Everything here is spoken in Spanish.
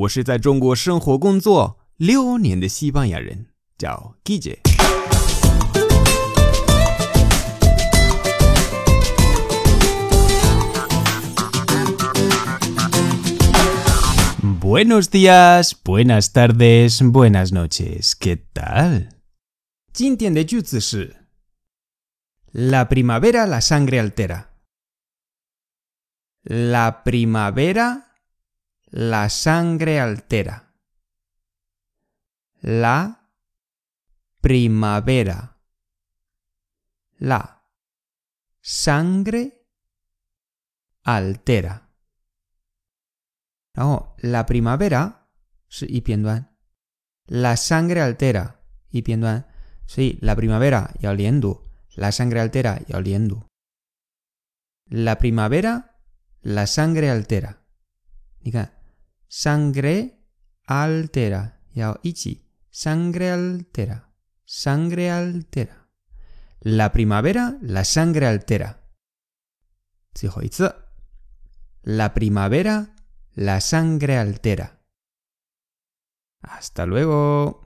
我是在中国生活工作六年的西班牙人，叫 Guille。Buenos días, buenas tardes, buenas noches. ¿Qué tal? 今天的句子是 La primavera la sangre altera. La primavera la sangre altera. La primavera. La sangre altera. La primavera y La sangre altera y Sí, la primavera y oliendo. La sangre altera y oliendo. La primavera, la sangre altera. 你看 sangre altera. Yao ichi, sangre altera. Sangre altera. La primavera, la sangre altera. La primavera, la sangre altera. Hasta luego.